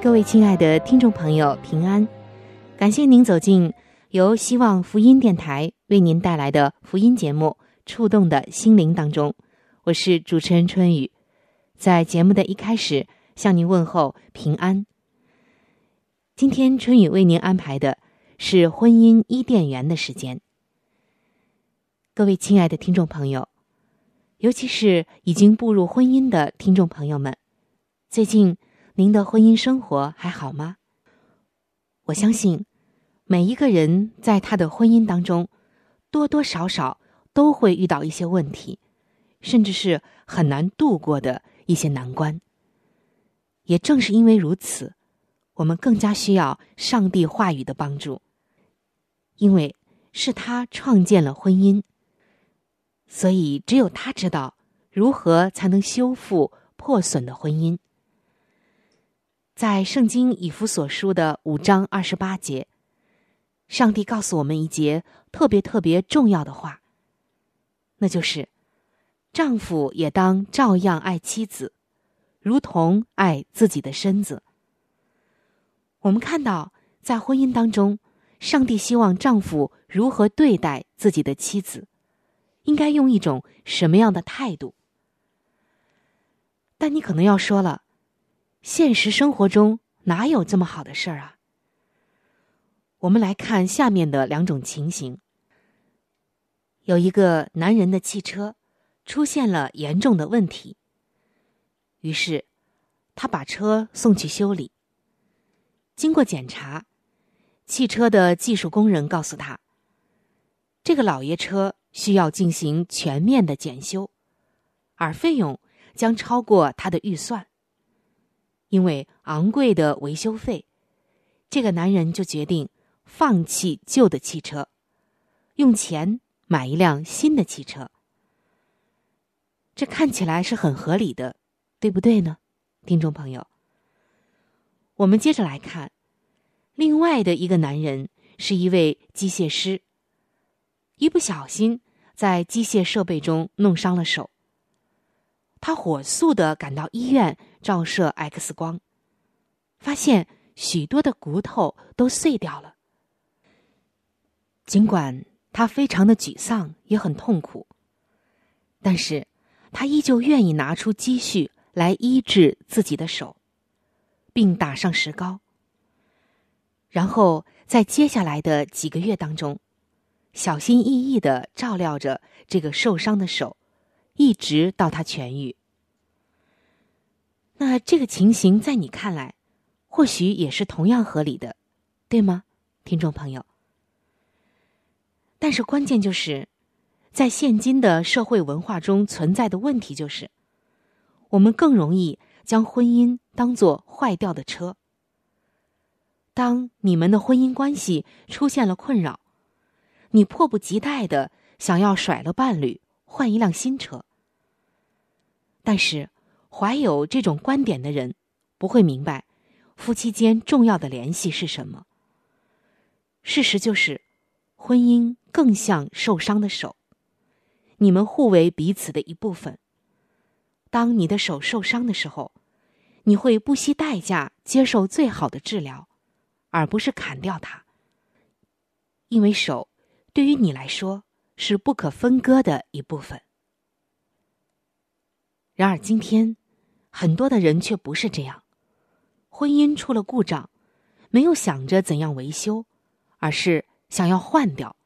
各位亲爱的听众朋友，平安！感谢您走进。由希望福音电台为您带来的福音节目《触动的心灵》当中，我是主持人春雨，在节目的一开始向您问候平安。今天春雨为您安排的是婚姻伊甸园的时间。各位亲爱的听众朋友，尤其是已经步入婚姻的听众朋友们，最近您的婚姻生活还好吗？我相信。每一个人在他的婚姻当中，多多少少都会遇到一些问题，甚至是很难度过的一些难关。也正是因为如此，我们更加需要上帝话语的帮助，因为是他创建了婚姻，所以只有他知道如何才能修复破损的婚姻。在圣经以弗所书的五章二十八节。上帝告诉我们一节特别特别重要的话，那就是：丈夫也当照样爱妻子，如同爱自己的身子。我们看到，在婚姻当中，上帝希望丈夫如何对待自己的妻子，应该用一种什么样的态度？但你可能要说了，现实生活中哪有这么好的事儿啊？我们来看下面的两种情形：有一个男人的汽车出现了严重的问题，于是他把车送去修理。经过检查，汽车的技术工人告诉他，这个老爷车需要进行全面的检修，而费用将超过他的预算。因为昂贵的维修费，这个男人就决定。放弃旧的汽车，用钱买一辆新的汽车，这看起来是很合理的，对不对呢，听众朋友？我们接着来看，另外的一个男人是一位机械师，一不小心在机械设备中弄伤了手，他火速的赶到医院照射 X 光，发现许多的骨头都碎掉了。尽管他非常的沮丧，也很痛苦，但是他依旧愿意拿出积蓄来医治自己的手，并打上石膏。然后在接下来的几个月当中，小心翼翼的照料着这个受伤的手，一直到他痊愈。那这个情形在你看来，或许也是同样合理的，对吗，听众朋友？但是关键就是，在现今的社会文化中存在的问题就是，我们更容易将婚姻当做坏掉的车。当你们的婚姻关系出现了困扰，你迫不及待的想要甩了伴侣，换一辆新车。但是，怀有这种观点的人不会明白，夫妻间重要的联系是什么。事实就是。婚姻更像受伤的手，你们互为彼此的一部分。当你的手受伤的时候，你会不惜代价接受最好的治疗，而不是砍掉它。因为手对于你来说是不可分割的一部分。然而今天，很多的人却不是这样，婚姻出了故障，没有想着怎样维修，而是想要换掉。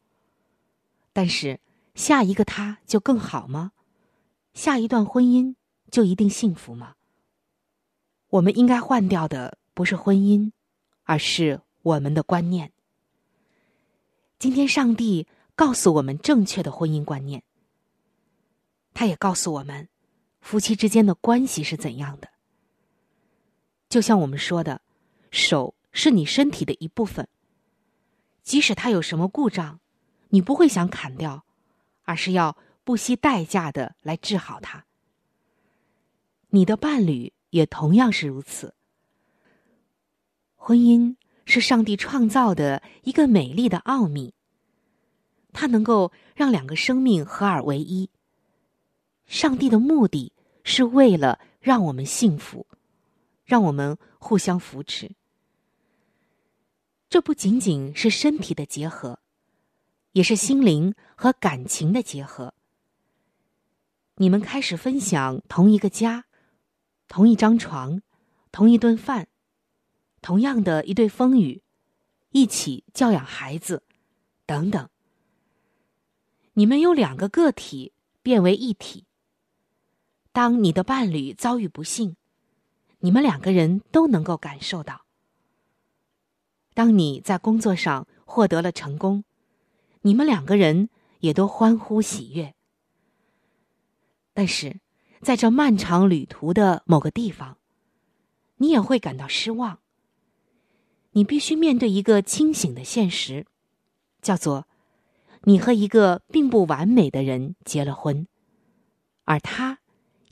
但是下一个他就更好吗？下一段婚姻就一定幸福吗？我们应该换掉的不是婚姻，而是我们的观念。今天，上帝告诉我们正确的婚姻观念，他也告诉我们夫妻之间的关系是怎样的。就像我们说的，手是你身体的一部分，即使它有什么故障，你不会想砍掉，而是要不惜代价的来治好它。你的伴侣也同样是如此。婚姻。是上帝创造的一个美丽的奥秘。它能够让两个生命合而为一。上帝的目的是为了让我们幸福，让我们互相扶持。这不仅仅是身体的结合，也是心灵和感情的结合。你们开始分享同一个家，同一张床，同一顿饭。同样的一对风雨，一起教养孩子，等等。你们由两个个体变为一体。当你的伴侣遭遇不幸，你们两个人都能够感受到。当你在工作上获得了成功，你们两个人也都欢呼喜悦。但是，在这漫长旅途的某个地方，你也会感到失望。你必须面对一个清醒的现实，叫做你和一个并不完美的人结了婚，而他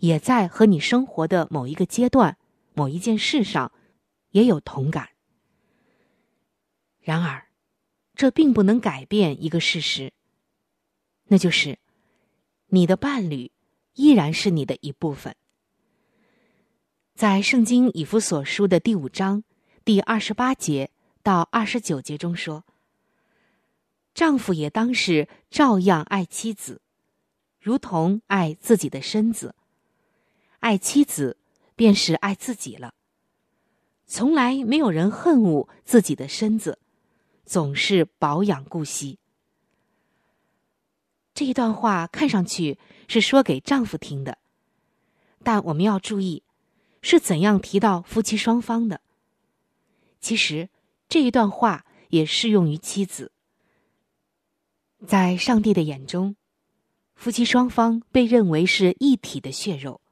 也在和你生活的某一个阶段、某一件事上也有同感。然而，这并不能改变一个事实，那就是你的伴侣依然是你的一部分。在圣经以弗所书的第五章。第二十八节到二十九节中说：“丈夫也当是照样爱妻子，如同爱自己的身子；爱妻子，便是爱自己了。从来没有人恨恶自己的身子，总是保养顾惜。”这一段话看上去是说给丈夫听的，但我们要注意，是怎样提到夫妻双方的。其实，这一段话也适用于妻子。在上帝的眼中，夫妻双方被认为是一体的血肉。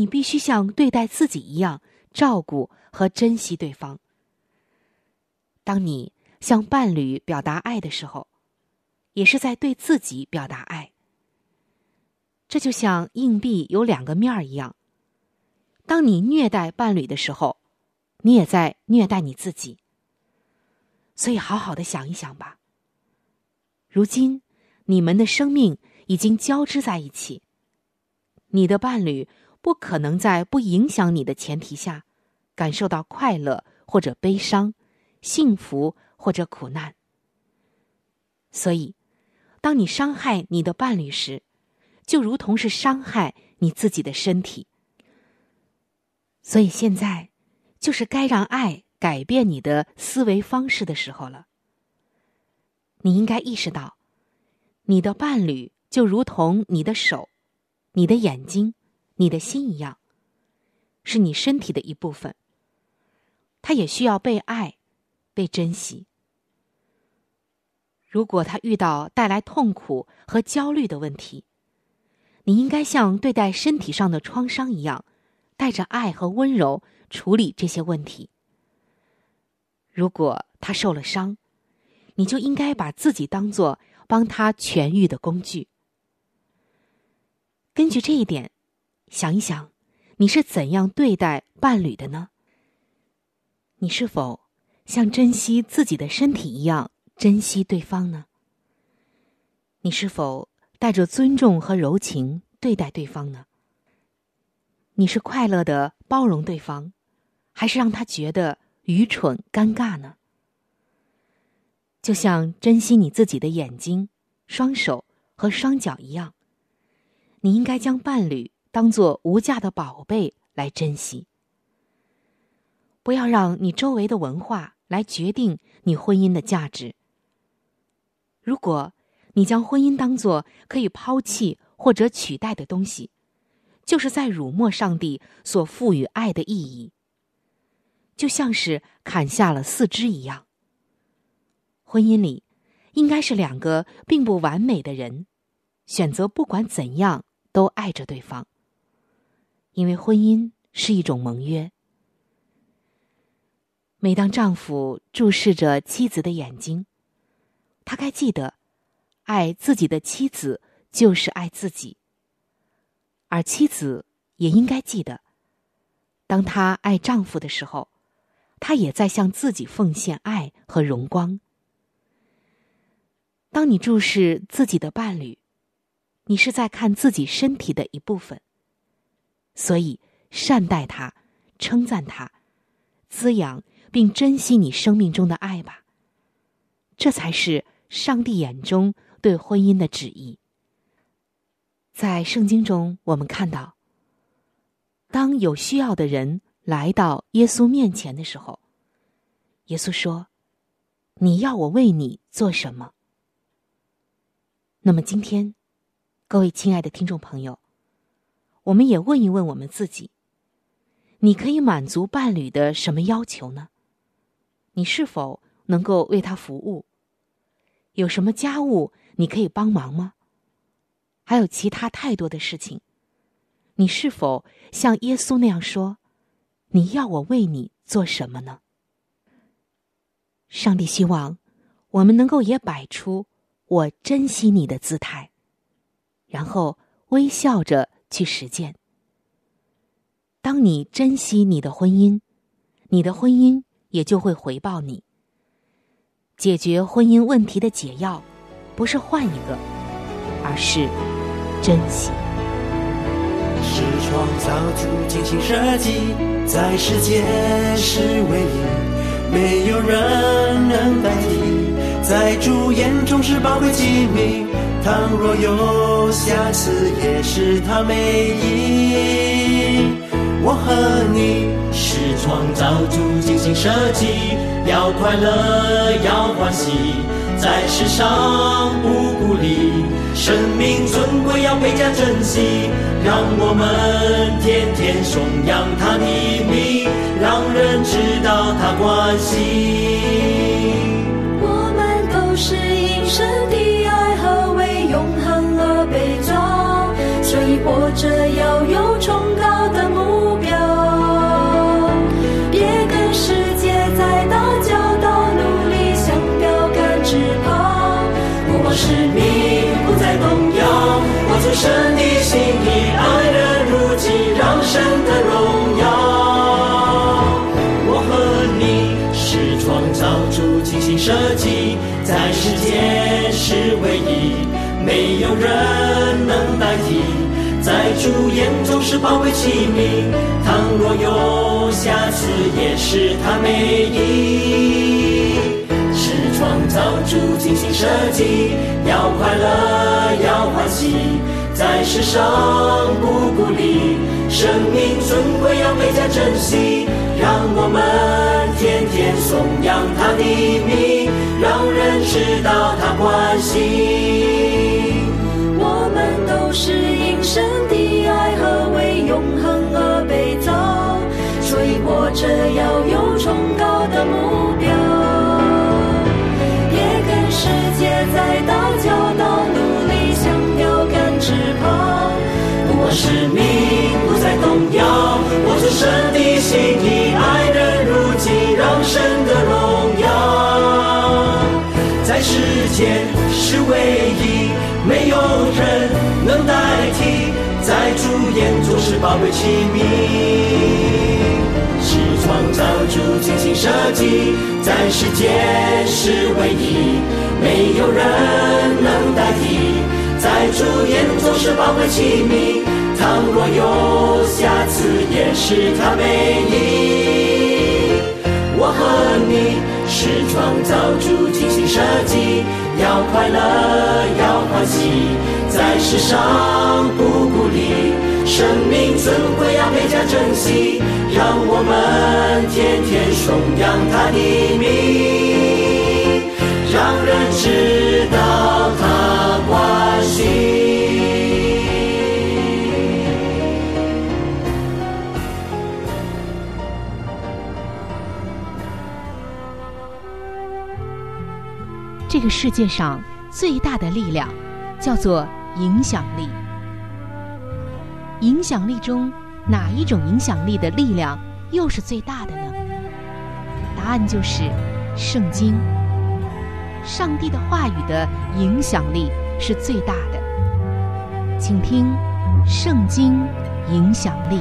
你必须像对待自己一样照顾和珍惜对方。当你向伴侣表达爱的时候，也是在对自己表达爱。这就像硬币有两个面儿一样，当你虐待伴侣的时候。你也在虐待你自己，所以好好的想一想吧。如今，你们的生命已经交织在一起，你的伴侣不可能在不影响你的前提下，感受到快乐或者悲伤，幸福或者苦难。所以，当你伤害你的伴侣时，就如同是伤害你自己的身体。所以现在。就是该让爱改变你的思维方式的时候了。你应该意识到，你的伴侣就如同你的手、你的眼睛、你的心一样，是你身体的一部分。他也需要被爱、被珍惜。如果他遇到带来痛苦和焦虑的问题，你应该像对待身体上的创伤一样，带着爱和温柔。处理这些问题。如果他受了伤，你就应该把自己当做帮他痊愈的工具。根据这一点，想一想，你是怎样对待伴侣的呢？你是否像珍惜自己的身体一样珍惜对方呢？你是否带着尊重和柔情对待对方呢？你是快乐的包容对方？还是让他觉得愚蠢、尴尬呢？就像珍惜你自己的眼睛、双手和双脚一样，你应该将伴侣当做无价的宝贝来珍惜。不要让你周围的文化来决定你婚姻的价值。如果你将婚姻当作可以抛弃或者取代的东西，就是在辱没上帝所赋予爱的意义，就像是砍下了四肢一样。婚姻里，应该是两个并不完美的人，选择不管怎样都爱着对方。因为婚姻是一种盟约。每当丈夫注视着妻子的眼睛，他该记得，爱自己的妻子就是爱自己。而妻子也应该记得，当她爱丈夫的时候，她也在向自己奉献爱和荣光。当你注视自己的伴侣，你是在看自己身体的一部分。所以，善待他，称赞他，滋养并珍惜你生命中的爱吧。这才是上帝眼中对婚姻的旨意。在圣经中，我们看到，当有需要的人来到耶稣面前的时候，耶稣说：“你要我为你做什么？”那么今天，各位亲爱的听众朋友，我们也问一问我们自己：你可以满足伴侣的什么要求呢？你是否能够为他服务？有什么家务你可以帮忙吗？还有其他太多的事情，你是否像耶稣那样说：“你要我为你做什么呢？”上帝希望我们能够也摆出。我珍惜你的姿态，然后微笑着去实践。当你珍惜你的婚姻，你的婚姻也就会回报你。解决婚姻问题的解药，不是换一个，而是珍惜。是创造出精心设计，在世界是唯一，没有人能代替。在主眼中是宝贵机密，倘若有瑕疵，也是他美意。我和你是创造主精心设计，要快乐，要欢喜，在世上不孤立，生命尊贵要倍加珍惜，让我们天天颂扬他的名，让人知道他关心。着要有崇高的目标。别跟世界在打交道，努力向标杆直跑。不忘使命，不再动摇，活出神的心意，爱人如己，让神的荣耀。我和你是创造主精心设计。在世界是唯一，没有人。主眼中是宝贵器皿，倘若有瑕疵，也是他美意。是创造主精心设计，要快乐，要欢喜，在世上不孤立，生命尊贵要倍加珍惜。让我们天天颂扬他的名，让人知道他关心。我们都是永恒而被造，所以活着要有崇高的目标。别跟世界在打交道，努力向标杆直跑。不忘使命，不再动摇，活出神的心意。是唯一，没有人能代替，宝贝器皿，是创造主精心设计，在世间是唯一，没有人能代替，在主眼中是宝贝器皿，倘若有瑕疵，也是他美意。我和你。是创造主精心设计，要快乐，要欢喜，在世上不孤立，生命怎会要倍加珍惜？让我们天天颂扬他的名，让人知道他关心。这个世界上最大的力量叫做影响力。影响力中哪一种影响力的力量又是最大的呢？答案就是圣经。上帝的话语的影响力是最大的。请听《圣经影响力》。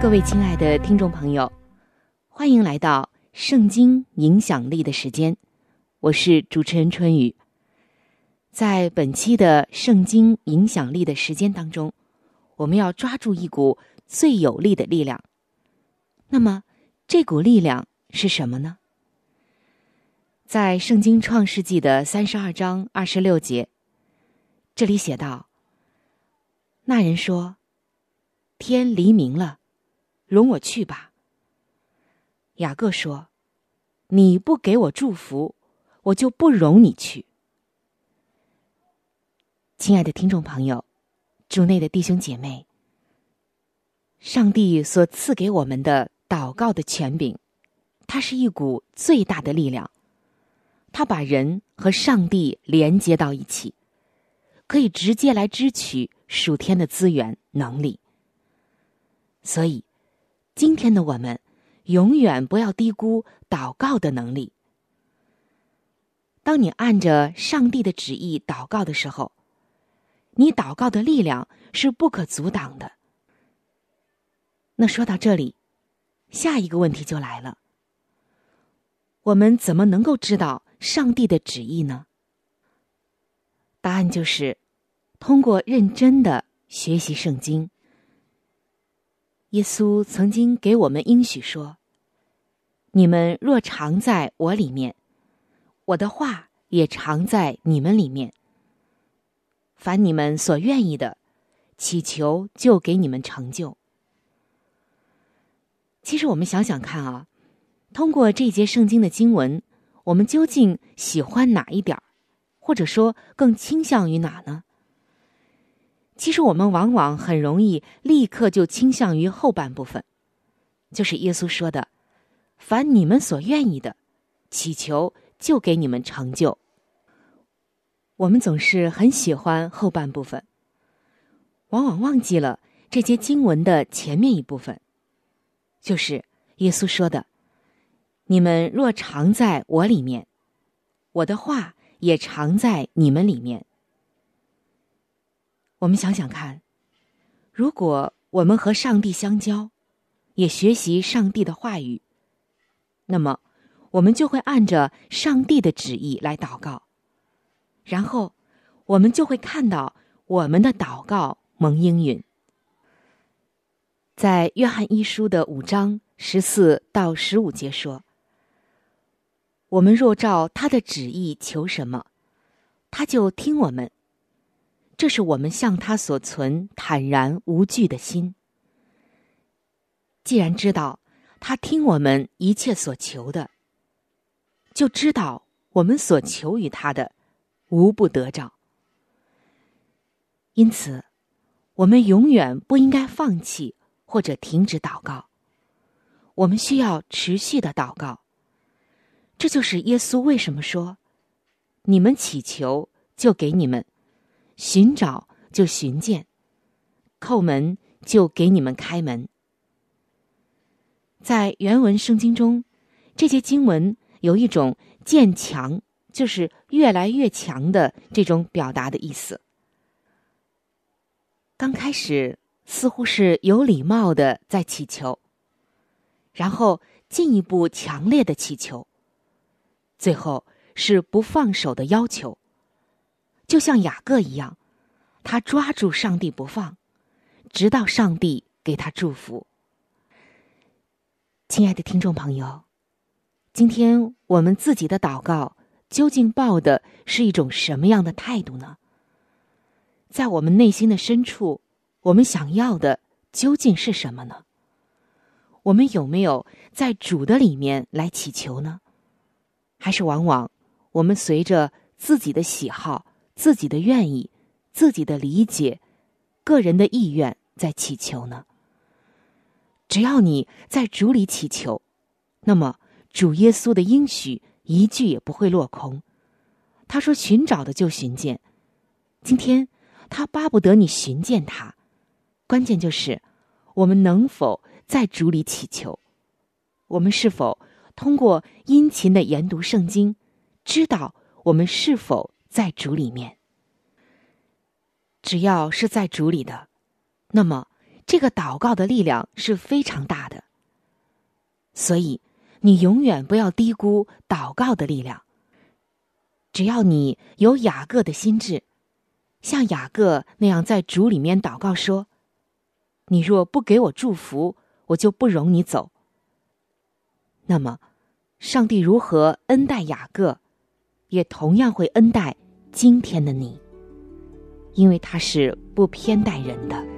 各位亲爱的听众朋友，欢迎来到。圣经影响力的时间，我是主持人春雨。在本期的圣经影响力的时间当中，我们要抓住一股最有力的力量。那么，这股力量是什么呢？在圣经创世纪的三十二章二十六节，这里写道：“那人说，天黎明了，容我去吧。”雅各说。你不给我祝福，我就不容你去。亲爱的听众朋友，主内的弟兄姐妹，上帝所赐给我们的祷告的权柄，它是一股最大的力量，它把人和上帝连接到一起，可以直接来支取属天的资源能力。所以，今天的我们。永远不要低估祷告的能力。当你按着上帝的旨意祷告的时候，你祷告的力量是不可阻挡的。那说到这里，下一个问题就来了：我们怎么能够知道上帝的旨意呢？答案就是通过认真的学习圣经。耶稣曾经给我们应许说。你们若常在我里面，我的话也常在你们里面。凡你们所愿意的，祈求就给你们成就。其实我们想想看啊，通过这节圣经的经文，我们究竟喜欢哪一点儿，或者说更倾向于哪呢？其实我们往往很容易立刻就倾向于后半部分，就是耶稣说的。凡你们所愿意的，祈求就给你们成就。我们总是很喜欢后半部分，往往忘记了这节经文的前面一部分，就是耶稣说的：“你们若常在我里面，我的话也常在你们里面。”我们想想看，如果我们和上帝相交，也学习上帝的话语。那么，我们就会按着上帝的旨意来祷告，然后我们就会看到我们的祷告蒙应允。在约翰一书的五章十四到十五节说：“我们若照他的旨意求什么，他就听我们。这是我们向他所存坦然无惧的心。既然知道。”他听我们一切所求的，就知道我们所求于他的，无不得着。因此，我们永远不应该放弃或者停止祷告。我们需要持续的祷告。这就是耶稣为什么说：“你们祈求，就给你们；寻找，就寻见；叩门，就给你们开门。”在原文圣经中，这些经文有一种渐强，就是越来越强的这种表达的意思。刚开始似乎是有礼貌的在祈求，然后进一步强烈的祈求，最后是不放手的要求，就像雅各一样，他抓住上帝不放，直到上帝给他祝福。亲爱的听众朋友，今天我们自己的祷告究竟抱的是一种什么样的态度呢？在我们内心的深处，我们想要的究竟是什么呢？我们有没有在主的里面来祈求呢？还是往往我们随着自己的喜好、自己的愿意、自己的理解、个人的意愿在祈求呢？只要你在主里祈求，那么主耶稣的应许一句也不会落空。他说：“寻找的就寻见。”今天他巴不得你寻见他，关键就是我们能否。在主里祈求，我们是否通过殷勤的研读圣经，知道我们是否在主里面？只要是在主里的，那么这个祷告的力量是非常大的。所以，你永远不要低估祷告的力量。只要你有雅各的心智，像雅各那样在主里面祷告说：“你若不给我祝福。”我就不容你走。那么，上帝如何恩待雅各，也同样会恩待今天的你，因为他是不偏待人的。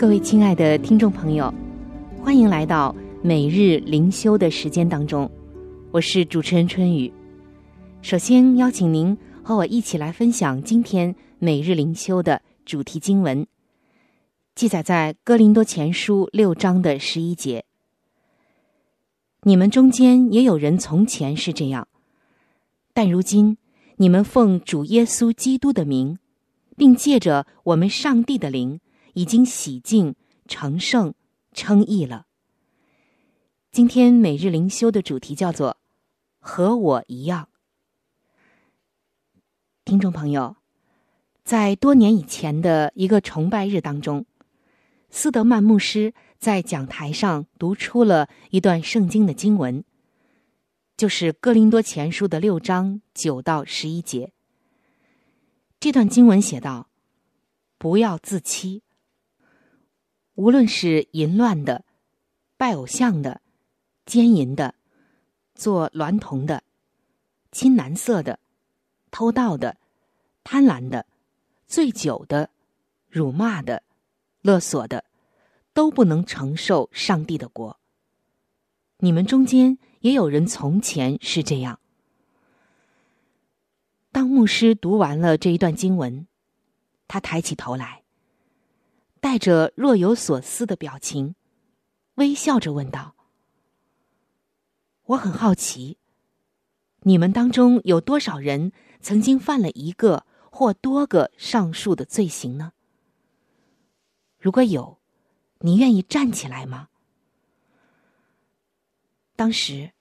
各位亲爱的听众朋友，欢迎来到每日灵修的时间当中，我是主持人春雨。首先邀请您和我一起来分享今天。每日灵修的主题经文记载在《哥林多前书》六章的十一节。你们中间也有人从前是这样，但如今你们奉主耶稣基督的名，并借着我们上帝的灵，已经洗净、成圣、称义了。今天每日灵修的主题叫做“和我一样”。听众朋友。在多年以前的一个崇拜日当中，斯德曼牧师在讲台上读出了一段圣经的经文，就是《哥林多前书》的六章九到十一节。这段经文写道：“不要自欺，无论是淫乱的、拜偶像的、奸淫的、做娈童的、亲男色的、偷盗的、贪婪的。”醉酒的、辱骂的、勒索的，都不能承受上帝的国。你们中间也有人从前是这样。当牧师读完了这一段经文，他抬起头来，带着若有所思的表情，微笑着问道：“我很好奇，你们当中有多少人曾经犯了一个？”或多个上述的罪行呢？如果有，你愿意站起来吗？当时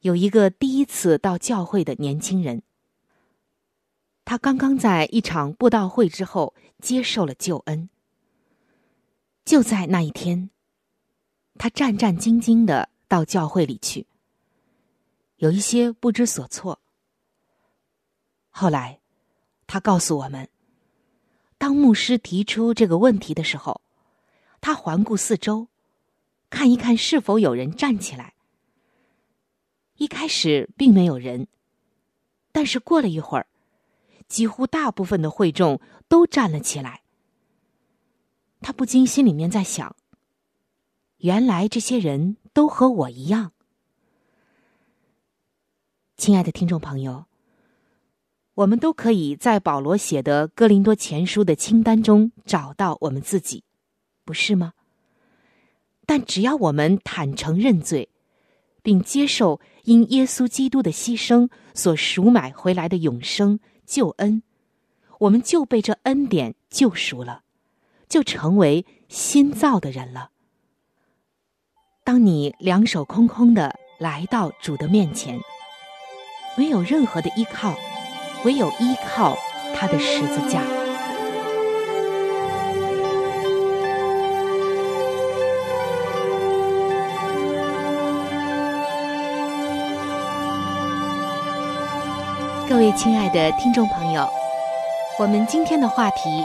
有一个第一次到教会的年轻人，他刚刚在一场布道会之后接受了救恩。就在那一天，他战战兢兢的到教会里去，有一些不知所措。后来。他告诉我们，当牧师提出这个问题的时候，他环顾四周，看一看是否有人站起来。一开始并没有人，但是过了一会儿，几乎大部分的会众都站了起来。他不禁心里面在想：原来这些人都和我一样。亲爱的听众朋友，我们都可以在保罗写的《哥林多前书》的清单中找到我们自己，不是吗？但只要我们坦诚认罪，并接受因耶稣基督的牺牲所赎买回来的永生救恩，我们就被这恩典救赎了，就成为新造的人了。当你两手空空的来到主的面前，没有任何的依靠，唯有依靠他的十字架。各位亲爱的听众朋友，我们今天的话题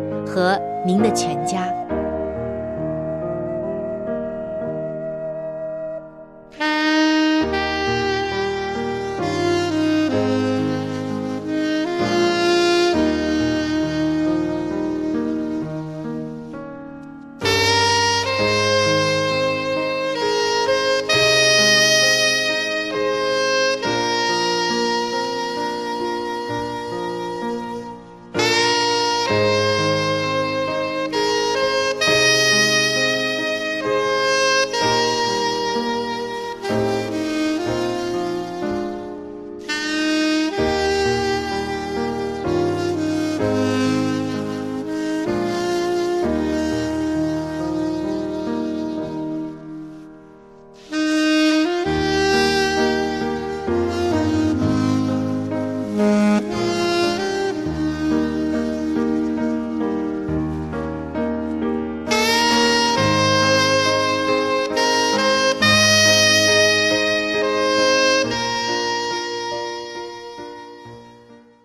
和您的全家。